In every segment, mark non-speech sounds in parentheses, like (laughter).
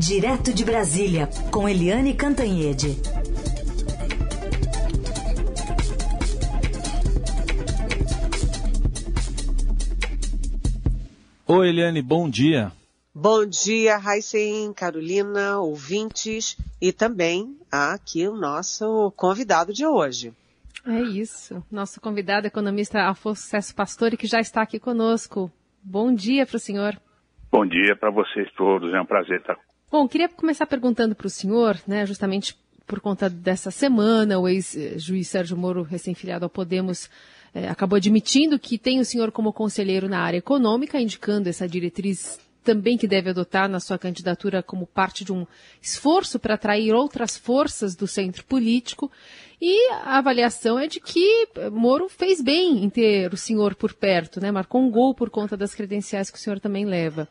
Direto de Brasília, com Eliane Cantanhede. Oi, Eliane, bom dia. Bom dia, Raíssen, Carolina, ouvintes e também aqui o nosso convidado de hoje. É isso. Nosso convidado, economista Afonso Cesso Pastore, que já está aqui conosco. Bom dia para o senhor. Bom dia para vocês todos, é um prazer estar. Bom, queria começar perguntando para o senhor, né, justamente por conta dessa semana, o ex-juiz Sérgio Moro, recém-filiado ao Podemos, eh, acabou admitindo que tem o senhor como conselheiro na área econômica, indicando essa diretriz também que deve adotar na sua candidatura como parte de um esforço para atrair outras forças do centro político. E a avaliação é de que Moro fez bem em ter o senhor por perto, né? Marcou um gol por conta das credenciais que o senhor também leva.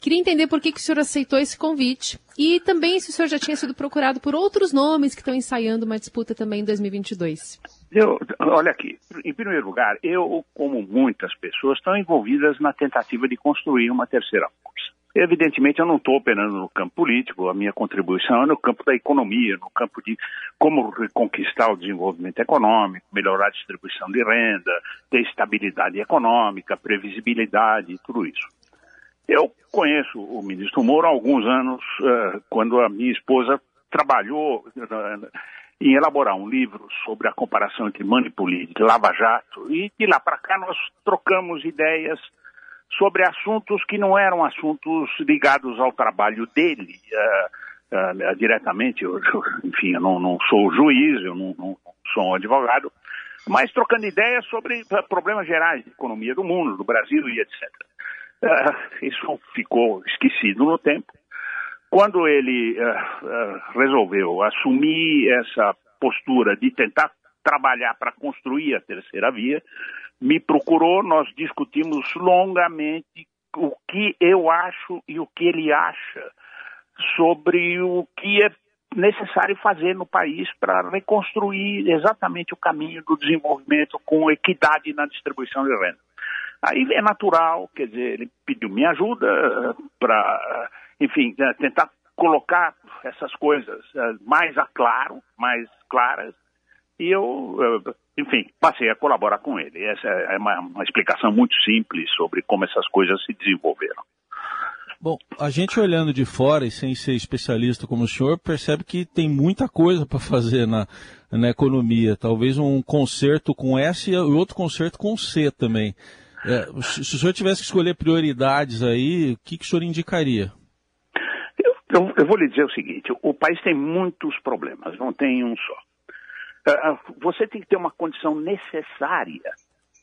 Queria entender por que, que o senhor aceitou esse convite e também se o senhor já tinha sido procurado por outros nomes que estão ensaiando uma disputa também em 2022. Eu, olha aqui, em primeiro lugar, eu, como muitas pessoas, estão envolvidas na tentativa de construir uma terceira força. Evidentemente, eu não estou operando no campo político, a minha contribuição é no campo da economia, no campo de como reconquistar o desenvolvimento econômico, melhorar a distribuição de renda, ter estabilidade econômica, previsibilidade, tudo isso. Eu conheço o ministro Moro há alguns anos, uh, quando a minha esposa trabalhou uh, em elaborar um livro sobre a comparação entre Manipulite e Lava Jato, e de lá para cá nós trocamos ideias sobre assuntos que não eram assuntos ligados ao trabalho dele uh, diretamente. Eu, eu, (laughs) enfim, eu não, não, sou juiz, eu não, não sou um advogado, mas trocando ideias sobre problemas gerais de economia do mundo, do Brasil e etc. Uh, isso ficou esquecido no tempo. Quando ele uh, resolveu assumir essa postura de tentar trabalhar para construir a terceira via, me procurou, nós discutimos longamente o que eu acho e o que ele acha sobre o que é necessário fazer no país para reconstruir exatamente o caminho do desenvolvimento com equidade na distribuição de renda. Aí é natural, quer dizer, ele pediu minha ajuda eh, para, enfim, eh, tentar colocar essas coisas eh, mais a claro, mais claras, e eu, enfim, passei a colaborar com ele. Essa é uma, uma explicação muito simples sobre como essas coisas se desenvolveram. Bom, a gente olhando de fora e sem ser especialista como o senhor, percebe que tem muita coisa para fazer na, na economia. Talvez um conserto com S e outro conserto com C também. É, se o senhor tivesse que escolher prioridades aí, o que, que o senhor indicaria? Eu, eu, eu, vou lhe dizer o seguinte: o país tem muitos problemas, não tem um só. Uh, você tem que ter uma condição necessária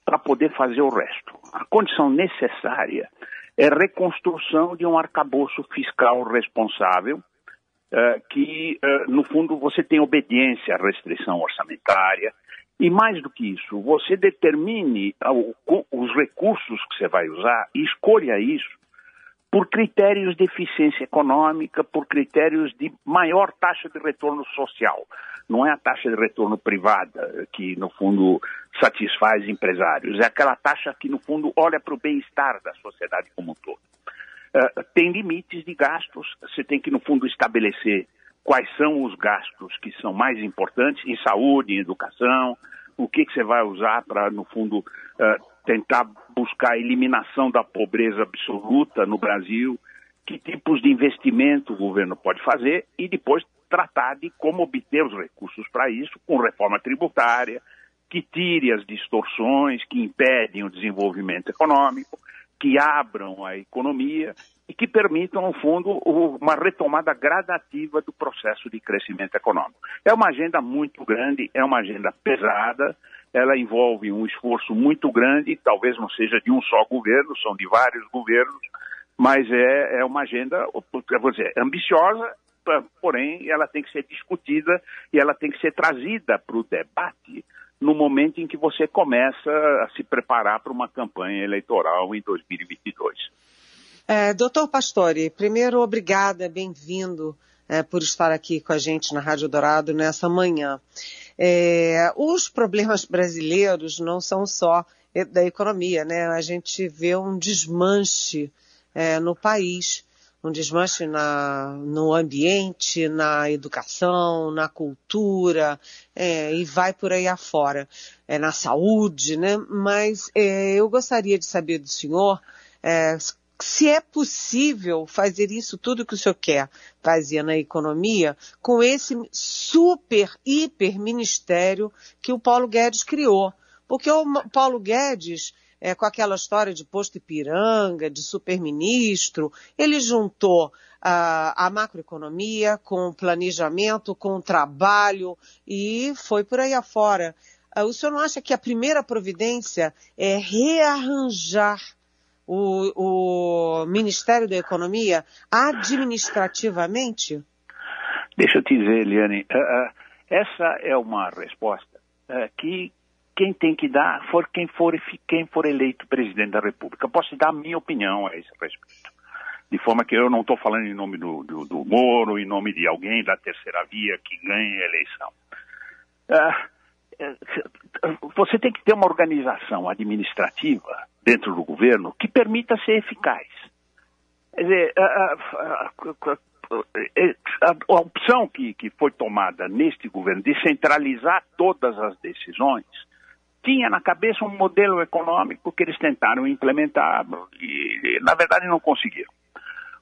para poder fazer o resto. A condição necessária é reconstrução de um arcabouço fiscal responsável, uh, que, no fundo, você tem obediência à restrição orçamentária, e mais do que isso, você determine os recursos que você vai usar e escolha isso por critérios de eficiência econômica, por critérios de maior taxa de retorno social. Não é a taxa de retorno privada que, no fundo, satisfaz empresários, é aquela taxa que, no fundo, olha para o bem-estar da sociedade como um todo. Uh, tem limites de gastos, você tem que, no fundo, estabelecer quais são os gastos que são mais importantes em saúde, em educação, o que, que você vai usar para, no fundo, uh, tentar buscar a eliminação da pobreza absoluta no Brasil, que tipos de investimento o governo pode fazer e depois tratar de como obter os recursos para isso com reforma tributária, que tire as distorções que impedem o desenvolvimento econômico, que abram a economia e que permitam, no fundo, uma retomada gradativa do processo de crescimento econômico. É uma agenda muito grande, é uma agenda pesada, ela envolve um esforço muito grande, talvez não seja de um só governo, são de vários governos, mas é, é uma agenda, vou dizer, ambiciosa, porém ela tem que ser discutida e ela tem que ser trazida para o debate no momento em que você começa a se preparar para uma campanha eleitoral em 2022. É, doutor Pastore, primeiro, obrigada, bem-vindo é, por estar aqui com a gente na Rádio Dourado nessa manhã. É, os problemas brasileiros não são só da economia, né? A gente vê um desmanche é, no país. um desmanche na, no ambiente, na educação, na cultura, é, e vai por aí afora, é, na saúde, né? Mas é, eu gostaria de saber do senhor é, se é possível fazer isso tudo que o senhor quer fazer na economia com esse super, hiper ministério que o Paulo Guedes criou. Porque o Paulo Guedes, é, com aquela história de posto Ipiranga, de superministro, ele juntou a, a macroeconomia com o planejamento, com o trabalho e foi por aí afora. Ah, o senhor não acha que a primeira providência é rearranjar o, o Ministério da Economia administrativamente? Deixa eu te dizer, Eliane, uh, uh, essa é uma resposta uh, que quem tem que dar for quem for, quem for eleito presidente da República. Posso dar a minha opinião a esse respeito. De forma que eu não estou falando em nome do, do, do, Moro, em nome de alguém da terceira via que ganhe a eleição. Você tem que ter uma organização administrativa dentro do governo que permita ser eficaz. Quer dizer, a opção que, que foi tomada neste governo de centralizar todas as decisões tinha na cabeça um modelo econômico que eles tentaram implementar e, na verdade, não conseguiram.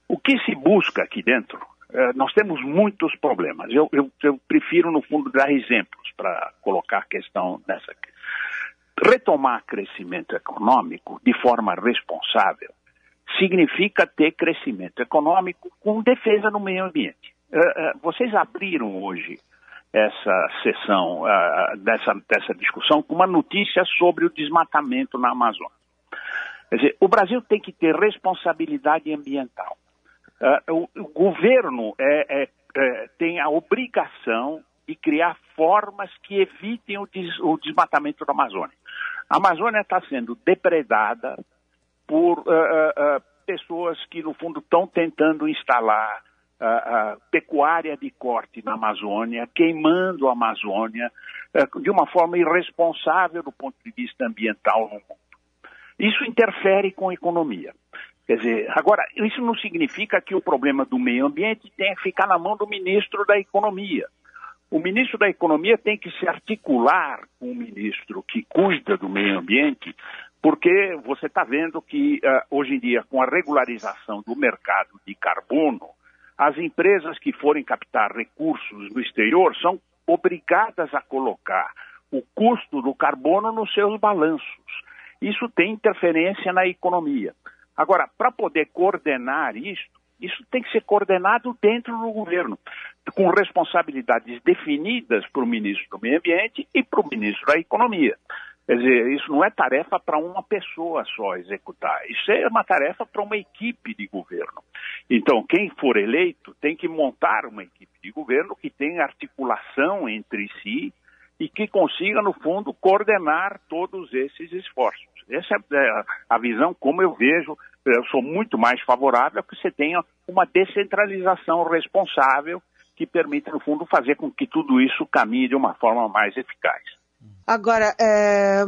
O que se busca aqui dentro, eh, nós temos muitos problemas. Eu, eu, eu prefiro, no fundo, dar exemplos para colocar questão nessa. Retomar crescimento econômico de forma responsável significa ter crescimento econômico com defesa do meio ambiente. Eh, eh, vocês abriram hoje essa sessão, uh, dessa, dessa discussão, com uma notícia sobre o desmatamento na Amazônia. Quer dizer, o Brasil tem que ter responsabilidade ambiental. O, governo é, é, é, tem a obrigação de criar formas que evitem o, des, o desmatamento da Amazônia. A Amazônia está sendo depredada por uh, pessoas que, no fundo, estão tentando instalar uh, pecuária de corte na Amazônia, queimando a Amazônia uh, de uma forma irresponsável do ponto de vista ambiental no mundo. Isso interfere com a economia. Quer dizer, agora, isso não significa que o problema do meio ambiente tenha que ficar na mão do ministro da Economia. O ministro da Economia tem que se articular com o ministro que cuida do meio ambiente, porque você está vendo que uh, hoje em dia, com a regularização do mercado de carbono, as empresas que forem captar recursos no exterior são obrigadas a colocar o custo do carbono nos seus balanços. Isso tem interferência na economia. Agora, para poder coordenar isso, isso tem que ser coordenado dentro do governo, com responsabilidades definidas para o ministro do Meio Ambiente e para o ministro da Economia. Quer dizer, isso não é tarefa para uma pessoa só executar, isso é uma tarefa para uma equipe de governo. Então, quem for eleito tem que montar uma equipe de governo que tenha articulação entre si e que consiga, no fundo, coordenar todos esses esforços. Essa é a visão como eu vejo. Eu sou muito mais favorável a que você tenha uma descentralização responsável que permita, no fundo, fazer com que tudo isso caminhe de uma forma mais eficaz. Agora, é,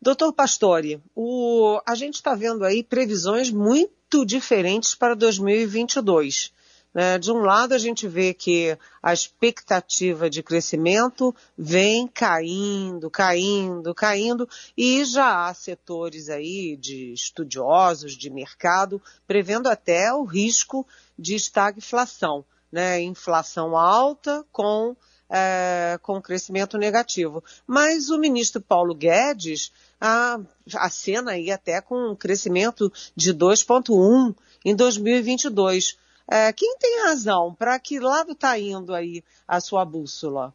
doutor Pastore, o, a gente está vendo aí previsões muito diferentes para 2022. Né? De um lado, a gente vê que a expectativa de crescimento vem caindo, caindo, caindo, e já há setores aí de estudiosos de mercado prevendo até o risco de estagflação, né? Inflação alta com é, com crescimento negativo. Mas o ministro Paulo Guedes a, acena aí até com um crescimento de 2,1 em 2022. É, quem tem razão? Para que lado está indo aí a sua bússola?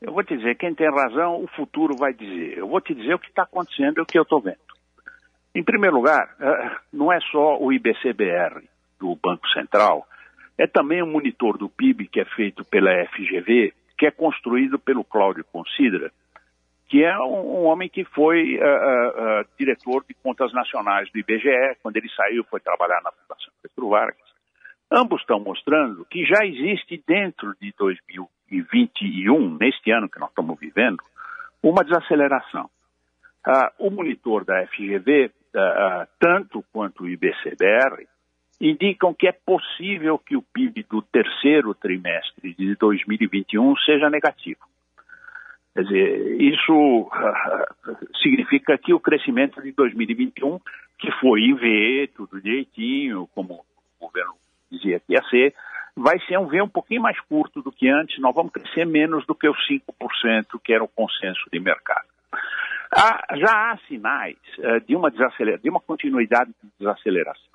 Eu vou te dizer, quem tem razão, o futuro vai dizer. Eu vou te dizer o que está acontecendo e o que eu estou vendo. Em primeiro lugar, é, não é só o IBCBR do Banco Central, é também o monitor do PIB que é feito pela FGV, que é construído pelo Cláudio Considera, que é um, um homem que foi uh, uh, diretor de contas nacionais do IBGE, quando ele saiu foi trabalhar na Fundação Petro Vargas. Ambos estão mostrando que já existe dentro de 2021, neste ano que nós estamos vivendo, uma desaceleração. o monitor da FGV, tanto quanto o IBCBR, indicam que é possível que o PIB do terceiro trimestre de 2021 seja negativo. Quer dizer, isso uh, significa que o crescimento de 2021, que foi em V, tudo direitinho, como o governo dizia que ia ser, vai ser um V um pouquinho mais curto do que antes, nós vamos crescer menos do que os 5%, que era o consenso de mercado. Há, já há sinais uh, de, uma de uma continuidade de desaceleração.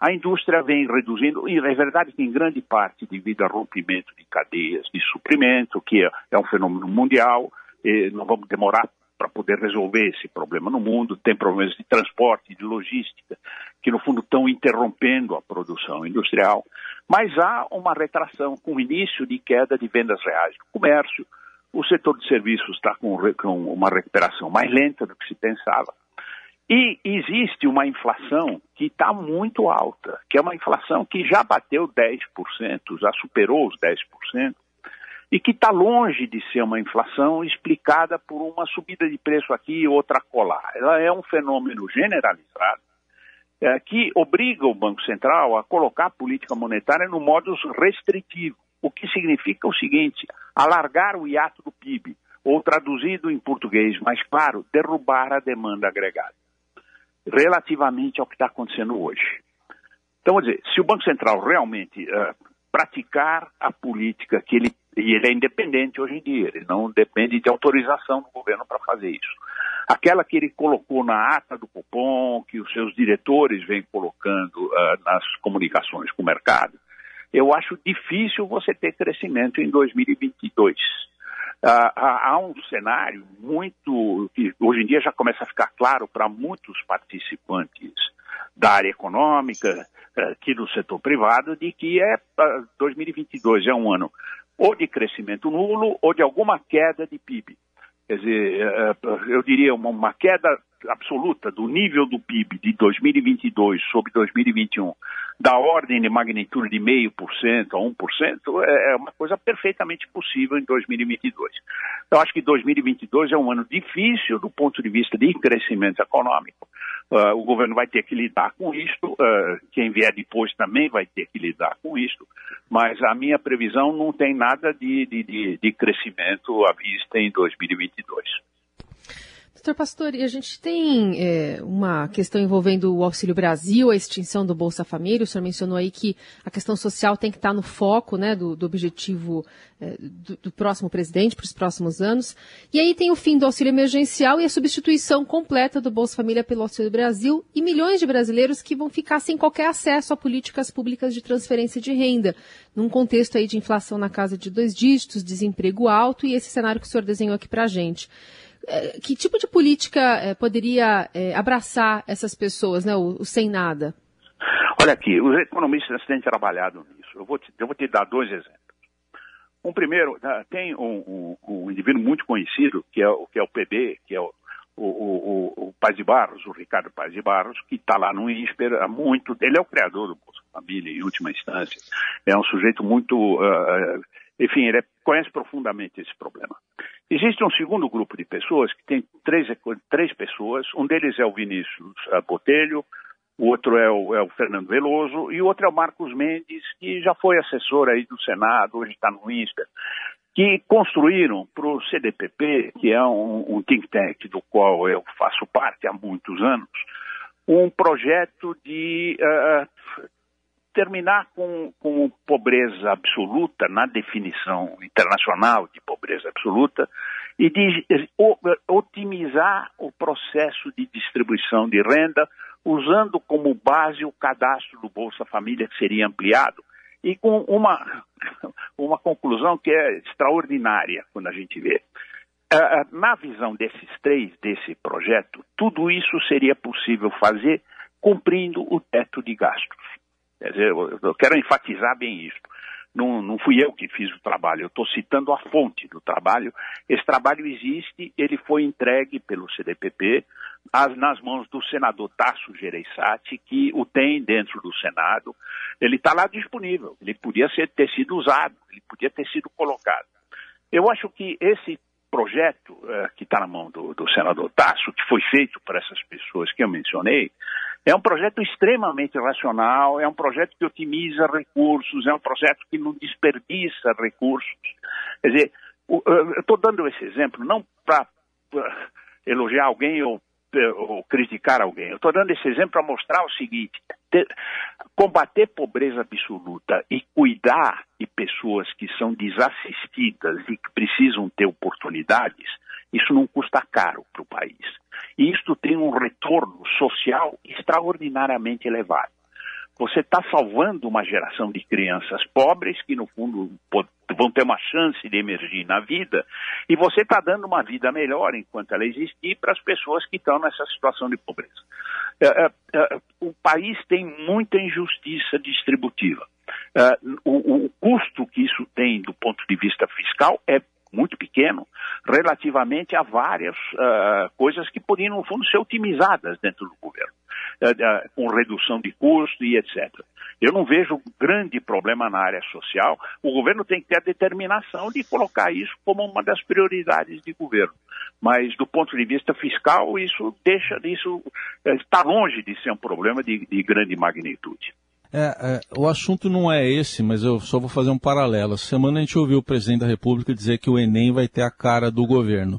A indústria vem reduzindo, e é verdade que em grande parte devido ao rompimento de cadeias de suprimento, que é, é um fenômeno mundial, e não vamos demorar para poder resolver esse problema no mundo. Tem problemas de transporte, de logística, que no fundo estão interrompendo a produção industrial. Mas há uma retração com o início de queda de vendas reais no comércio. O setor de serviços está com, com uma recuperação mais lenta do que se pensava. E existe uma inflação que está muito alta, que é uma inflação que já bateu 10%, já superou os 10%, e que está longe de ser uma inflação explicada por uma subida de preço aqui e outra colar. Ela é um fenômeno generalizado é, que obriga o Banco Central a colocar a política monetária no modo restritivo, o que significa o seguinte: alargar o hiato do PIB, ou traduzido em português mais claro, derrubar a demanda agregada relativamente ao que está acontecendo hoje. Então, vou dizer, se o Banco Central realmente uh, praticar a política que ele e ele é independente hoje em dia, ele não depende de autorização do governo para fazer isso. Aquela que ele colocou na ata do cupom, que os seus diretores vêm colocando uh, nas comunicações com o mercado, eu acho difícil você ter crescimento em 2022 há um cenário muito que hoje em dia já começa a ficar claro para muitos participantes da área econômica, eh, aqui do setor privado, de que é 2022 é um ano ou de crescimento nulo ou de alguma queda de PIB. Quer dizer, eh, eh, eu diria uma queda absoluta do nível do PIB de 2022 sobre 2021 da ordem de magnitude de meio por cento a 1% é, é uma coisa perfeitamente possível em 2022. Eu acho que 2022 é um ano difícil do ponto de vista de crescimento econômico. Uh, o governo vai ter que lidar com isto, uh, quem vier depois também vai ter que lidar com isto, mas a minha previsão não tem nada de, de, de, de crescimento à vista em 2022. Doutor Pastor, a gente tem é, uma questão envolvendo o Auxílio Brasil, a extinção do Bolsa Família. O senhor mencionou aí que a questão social tem que estar no foco né, do, do objetivo é, do, do, próximo presidente para os próximos anos. E aí tem o fim do auxílio emergencial e a substituição completa do Bolsa Família pelo Auxílio Brasil e milhões de brasileiros que vão ficar sem qualquer acesso a políticas públicas de transferência de renda, num contexto aí de inflação na casa de dois dígitos, desemprego alto e esse cenário que o senhor desenhou aqui para a gente. É, que tipo de política é, poderia é, abraçar essas pessoas, né, o, o, sem nada? Olha aqui, os economistas têm trabalhado nisso. Eu vou te, eu vou te dar dois exemplos. Um primeiro, né, tem um, um, um, indivíduo muito conhecido, que é, que é o PB, que é o, o, o, o Paz de Barros, o Ricardo Paz de Barros, que está lá no INSPER há muito. Ele é o criador do Bolsa Família, em última instância. É um sujeito muito. Uh, enfim, ele conhece profundamente esse problema. Existe um segundo grupo de pessoas que tem três, três pessoas. Um deles é o Vinícius Botelho, o outro é o, é o, Fernando Veloso e o outro é o Marcos Mendes, que já foi assessor aí do Senado, hoje está no INSPER, que construíram para o CDPP, que é um, um think tank do qual eu faço parte há muitos anos, um projeto de uh, terminar com, com pobreza absoluta, na definição internacional de pobreza absoluta, e de otimizar o processo de distribuição de renda, usando como base o cadastro do Bolsa Família, que seria ampliado, e com uma, (laughs) uma conclusão que é extraordinária quando a gente vê. Na visão desses três, desse projeto, tudo isso seria possível fazer cumprindo o teto de gastos. Quer dizer, eu quero enfatizar bem isso. Não, não fui eu que fiz o trabalho, eu estou citando a fonte do trabalho. Esse trabalho existe, ele foi entregue pelo CDPP nas mãos do senador Tasso Gereissati, que o tem dentro do Senado. Ele está lá disponível, ele podia ser, ter sido usado, ele podia ter sido colocado. Eu acho que esse projeto uh, que está na mão do, do senador Tasso, que foi feito por essas pessoas que eu mencionei, É um projeto extremamente racional, é um projeto que otimiza recursos, é um projeto que não desperdiça recursos. Quer dizer, eu estou dando esse exemplo não para elogiar alguém ou, ou criticar alguém. Eu estou dando esse exemplo para mostrar o seguinte: ter, combater pobreza absoluta e cuidar de pessoas que são desassistidas e que precisam ter oportunidades, isso não custa caro para o país. E isto tem um retorno social extraordinariamente elevado. Você está salvando uma geração de crianças pobres que, no fundo, vão ter uma chance de emergir na vida, e você está dando uma vida melhor enquanto ela existir para as pessoas que estão nessa situação de pobreza. É, é, é, o país tem muita injustiça distributiva. É, o, o custo que isso tem do ponto de vista fiscal é muito pequeno relativamente a várias uh, coisas que poderiam, no fundo, ser otimizadas dentro do governo, uh, com redução de custo e etc. Eu não vejo grande problema na área social. O governo tem que ter a determinação de colocar isso como uma das prioridades de governo. Mas, do ponto de vista fiscal, isso deixa, isso está longe de ser um problema de, de grande magnitude. É, é, o assunto não é esse, mas eu só vou fazer um paralelo. Essa semana a gente ouviu o presidente da República dizer que o Enem vai ter a cara do governo.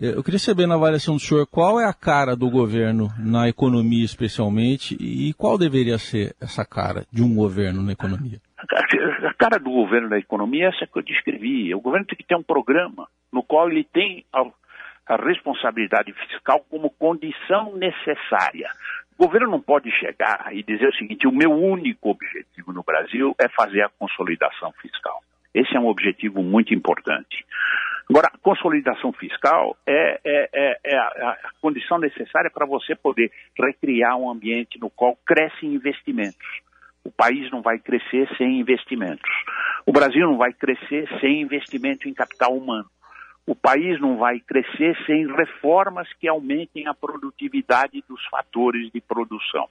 É, eu queria saber, na avaliação do senhor, qual é a cara do governo na economia, especialmente, e qual deveria ser essa cara de um governo na economia? A cara do governo na economia é essa que eu descrevi. O governo tem que ter um programa no qual ele tem a, a responsabilidade fiscal como condição necessária. O governo não pode chegar e dizer o seguinte: o meu único objetivo no Brasil é fazer a consolidação fiscal. Esse é um objetivo muito importante. Agora, a consolidação fiscal é, é, é, é a, condição necessária para você poder recriar um ambiente no qual crescem investimentos. O país não vai crescer sem investimentos. O Brasil não vai crescer sem investimento em capital humano o país não vai crescer sem reformas que aumentem a produtividade dos fatores de produção.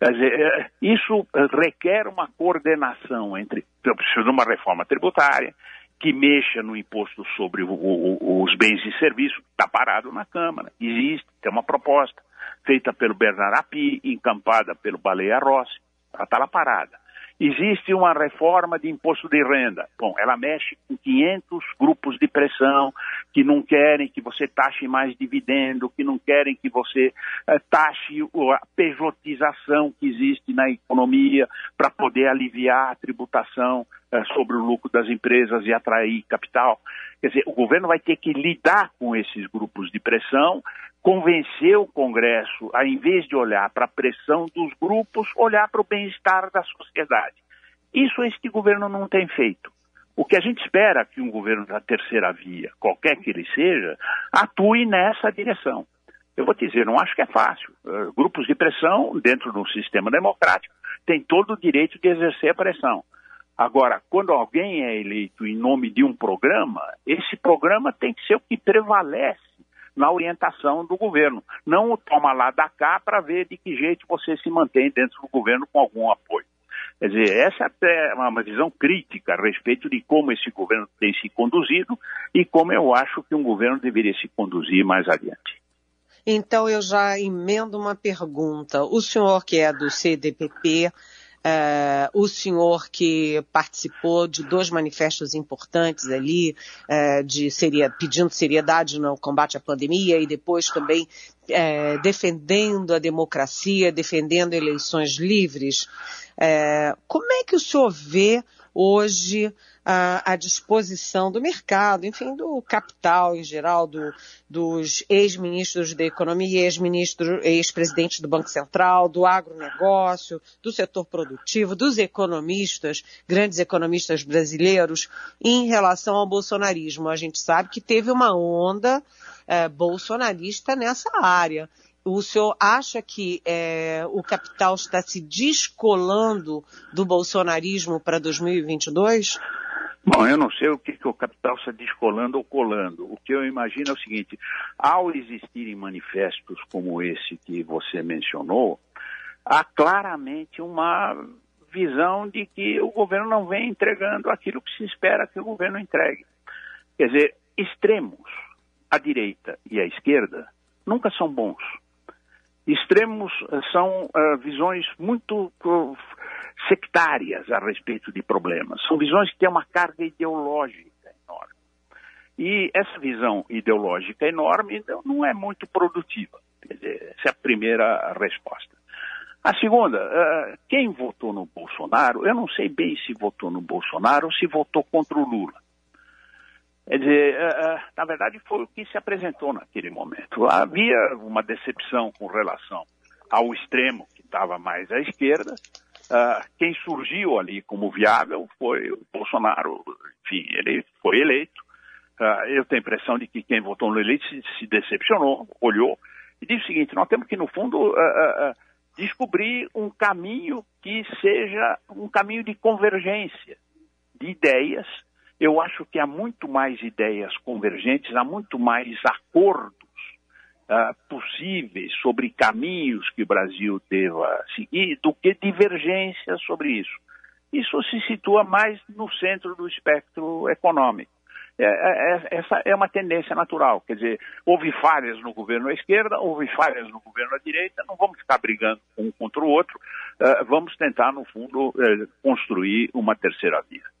Dizer, é, isso requer uma coordenação entre. Eu preciso de uma reforma tributária que mexa no imposto sobre o, o, os bens e serviços, está parado na Câmara. Existe, tem uma proposta feita pelo Bernard Api, encampada pelo Baleia Rossi, ela está lá parada. Existe uma reforma de imposto de renda. Bom, ela mexe com 500 grupos de pressão que não querem que você taxe mais dividendo, que não querem que você uh, taxe a pejotização que existe na economia para poder aliviar a tributação uh, sobre o lucro das empresas e atrair capital. Quer dizer, o governo vai ter que lidar com esses grupos de pressão convencer o Congresso a, em vez de olhar para a pressão dos grupos, olhar para o bem-estar da sociedade. Isso este governo não tem feito. O que a gente espera é que um governo da terceira via, qualquer que ele seja, atue nessa direção. Eu vou te dizer, não acho que é fácil. Uh, grupos de pressão, dentro de um sistema democrático, têm todo o direito de exercer a pressão. Agora, quando alguém é eleito em nome de um programa, esse programa tem que ser o que prevalece na orientação do governo. Não o toma lá da cá para ver de que jeito você se mantém dentro do governo com algum apoio. Quer dizer, essa é uma visão crítica a respeito de como esse governo tem se conduzido e como eu acho que um governo deveria se conduzir mais adiante. Então eu já emendo uma pergunta. O senhor que é do CDPP, Uh, o senhor que participou de dois manifestos importantes ali, uh, de seria, pedindo seriedade no combate à pandemia e depois também uh, defendendo a democracia, defendendo eleições livres. como é que o senhor vê hoje à, à disposição do mercado, enfim, do capital em geral, do, dos ex-ministros da economia, ex-ministro, ex-presidente do Banco Central, do agronegócio, do setor produtivo, dos economistas, grandes economistas brasileiros, em relação ao bolsonarismo. A gente sabe que teve uma onda é, bolsonarista nessa área o senhor acha que é, o capital está se descolando do bolsonarismo para 2022? Bom, eu não sei o que, que o capital está descolando ou colando. O que eu imagino é o seguinte: ao existirem manifestos como esse que você mencionou, há claramente uma visão de que o governo não vem entregando aquilo que se espera que o governo entregue. Quer dizer, extremos, a direita e a esquerda, nunca são bons. Extremos são uh, visões muito uh, sectárias a respeito de problemas. São visões que têm uma carga ideológica enorme. E essa visão ideológica enorme então, não é muito produtiva. Dizer, essa é a primeira resposta. A segunda, uh, quem votou no Bolsonaro, eu não sei bem se votou no Bolsonaro ou se votou contra o Lula. Quer dizer, uh, uh, na verdade foi o que se apresentou naquele momento. Havia uma decepção com relação ao extremo, que estava mais à esquerda. quem surgiu ali como viável foi o Bolsonaro. Enfim, ele foi eleito. eu tenho a impressão de que quem votou no eleito se, decepcionou, olhou e disse o seguinte: nós temos que, no fundo, descobrir um caminho que seja um caminho de convergência de ideias. Eu acho que há muito mais ideias convergentes, há muito mais acordos uh, possíveis sobre caminhos que o Brasil deva seguir do que divergências sobre isso. Isso se situa mais no centro do espectro econômico. É, é, é, essa é uma tendência natural. Quer dizer, houve falhas no governo à esquerda, houve falhas no governo à direita, não vamos ficar brigando um contra o outro, uh, vamos tentar, no fundo, uh, construir uma terceira via.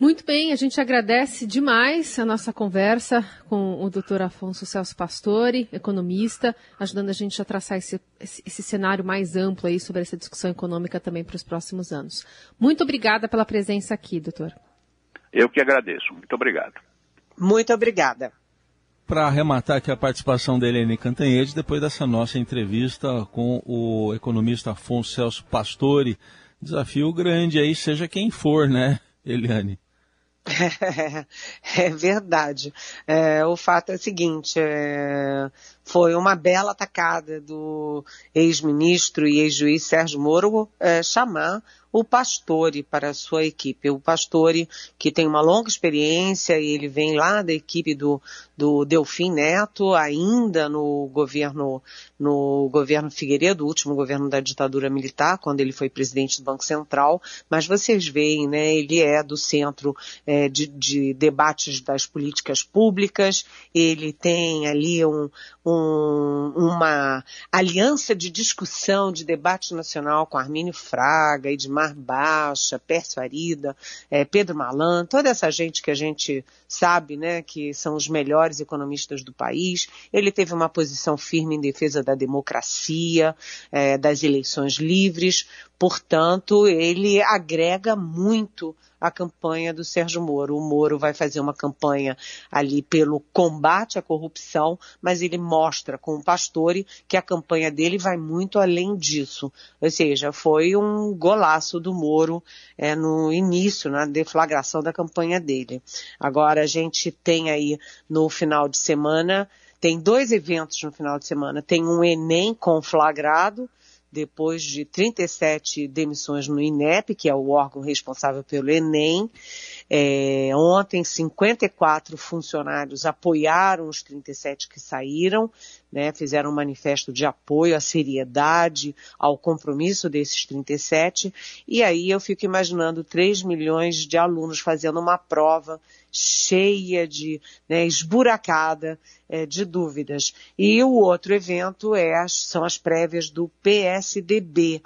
Muito bem, a gente agradece demais a nossa conversa com o Dr. Afonso Celso Pastore, economista, ajudando a gente a traçar esse, esse cenário mais amplo aí sobre essa discussão econômica também para os próximos anos. Muito obrigada pela presença aqui, doutor. Eu que agradeço. Muito obrigado. Muito obrigada. Para arrematar aqui a participação da Helene Cantanhede, depois dessa nossa entrevista com o economista Afonso Celso Pastore, desafio grande aí, seja quem for, né, Eliane? (laughs) É, verdade. É, o fato é o seguinte, é, foi uma bela atacada do ex-ministro e ex-juiz Sérgio Moro é, chamar o Pastore para a sua equipe. O Pastore, que tem uma longa experiência, ele vem lá da equipe do, do Delfim Neto, ainda no governo, no governo Figueiredo, o último governo da ditadura militar, quando ele foi presidente do Banco Central, mas vocês veem, né, ele é do centro é, de, de debates das políticas públicas, ele tem ali um, um, uma aliança de discussão, de debate nacional com Armínio Fraga, Edmar Baixa, Pércio Arida, é, Pedro Malan, toda essa gente que a gente sabe, né, que são os melhores economistas do país. Ele teve uma posição firme em defesa da democracia, é, das eleições livres, portanto, ele agrega muito a campanha do Sérgio Moro. O Moro vai fazer uma campanha ali pelo combate à corrupção, mas ele mostra com o Pastore que a campanha dele vai muito além disso. Ou seja, foi um golaço do Moro é, no início, na deflagração da campanha dele. Agora a gente tem aí no final de semana tem dois eventos no final de semana. Tem um Enem conflagrado, depois de 37 demissões no INEP, que é o órgão responsável pelo Enem. É, ontem, 54 funcionários apoiaram os 37 que saíram, né, fizeram um manifesto de apoio à seriedade, ao compromisso desses 37. E aí eu fico imaginando 3 milhões de alunos fazendo uma prova cheia de, né, esburacada é, de dúvidas. E o outro evento é são as prévias do PSDB.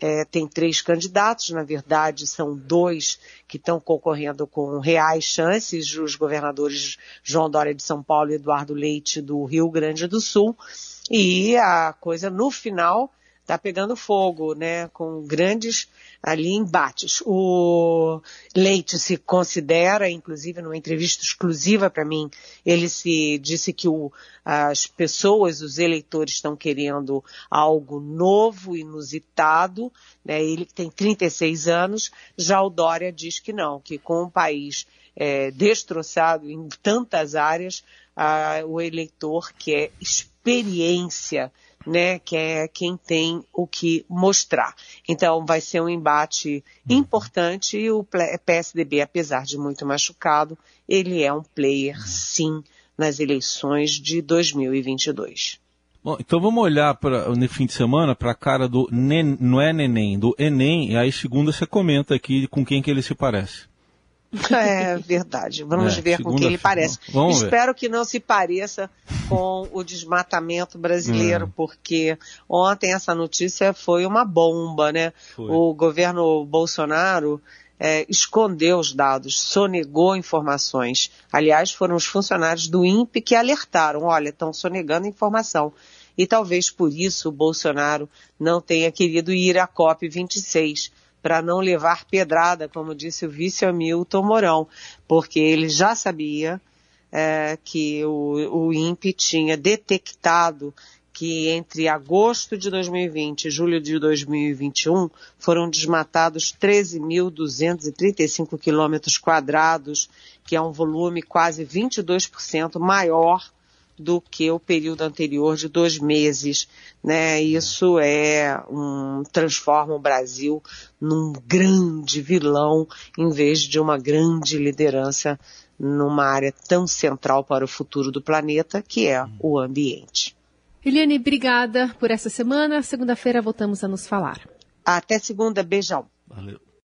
É, tem três candidatos, na verdade são dois que estão concorrendo com reais chances, os governadores João Dória de São Paulo e Eduardo Leite do Rio Grande do Sul. E a coisa no final está pegando fogo, né, com grandes ali embates. O Leite se considera, inclusive numa entrevista exclusiva para mim, ele se disse que o, as pessoas, os eleitores estão querendo algo novo, inusitado, né, ele tem 36 anos, já o Dória diz que não, que com o país é, destroçado em tantas áreas, o eleitor quer experiência né, que é quem tem o que mostrar. Então vai ser um embate uhum. importante e o PSDB, apesar de muito machucado, ele é um player sim nas eleições de 2022. Bom, então vamos olhar para no fim de semana para a cara do nen, não é neném, do Enem, e aí segunda você comenta aqui com quem que ele se parece. (laughs) É verdade. Vamos é, ver com que ele parece. Vamos Espero ver. que não se pareça com o desmatamento brasileiro, hum. porque ontem essa notícia foi uma bomba, né? Foi. O governo Bolsonaro é, escondeu os dados, sonegou informações. Aliás, foram os funcionários do INPE que alertaram, olha, estão sonegando informação. E talvez por isso o Bolsonaro não tenha querido ir à COP26 para não levar pedrada, como disse o vice Hamilton Mourão, porque ele já sabia é, que o, o INPE tinha detectado que entre agosto de 2020 e julho de 2021 foram desmatados 13.235 quilômetros quadrados, que é um volume quase 22% maior do que o período anterior de dois meses, né? Isso é um transforma o Brasil num grande vilão em vez de uma grande liderança numa área tão central para o futuro do planeta, que é o ambiente. Eliane, obrigada por essa semana. Segunda-feira voltamos a nos falar. Até segunda, beijão. Valeu.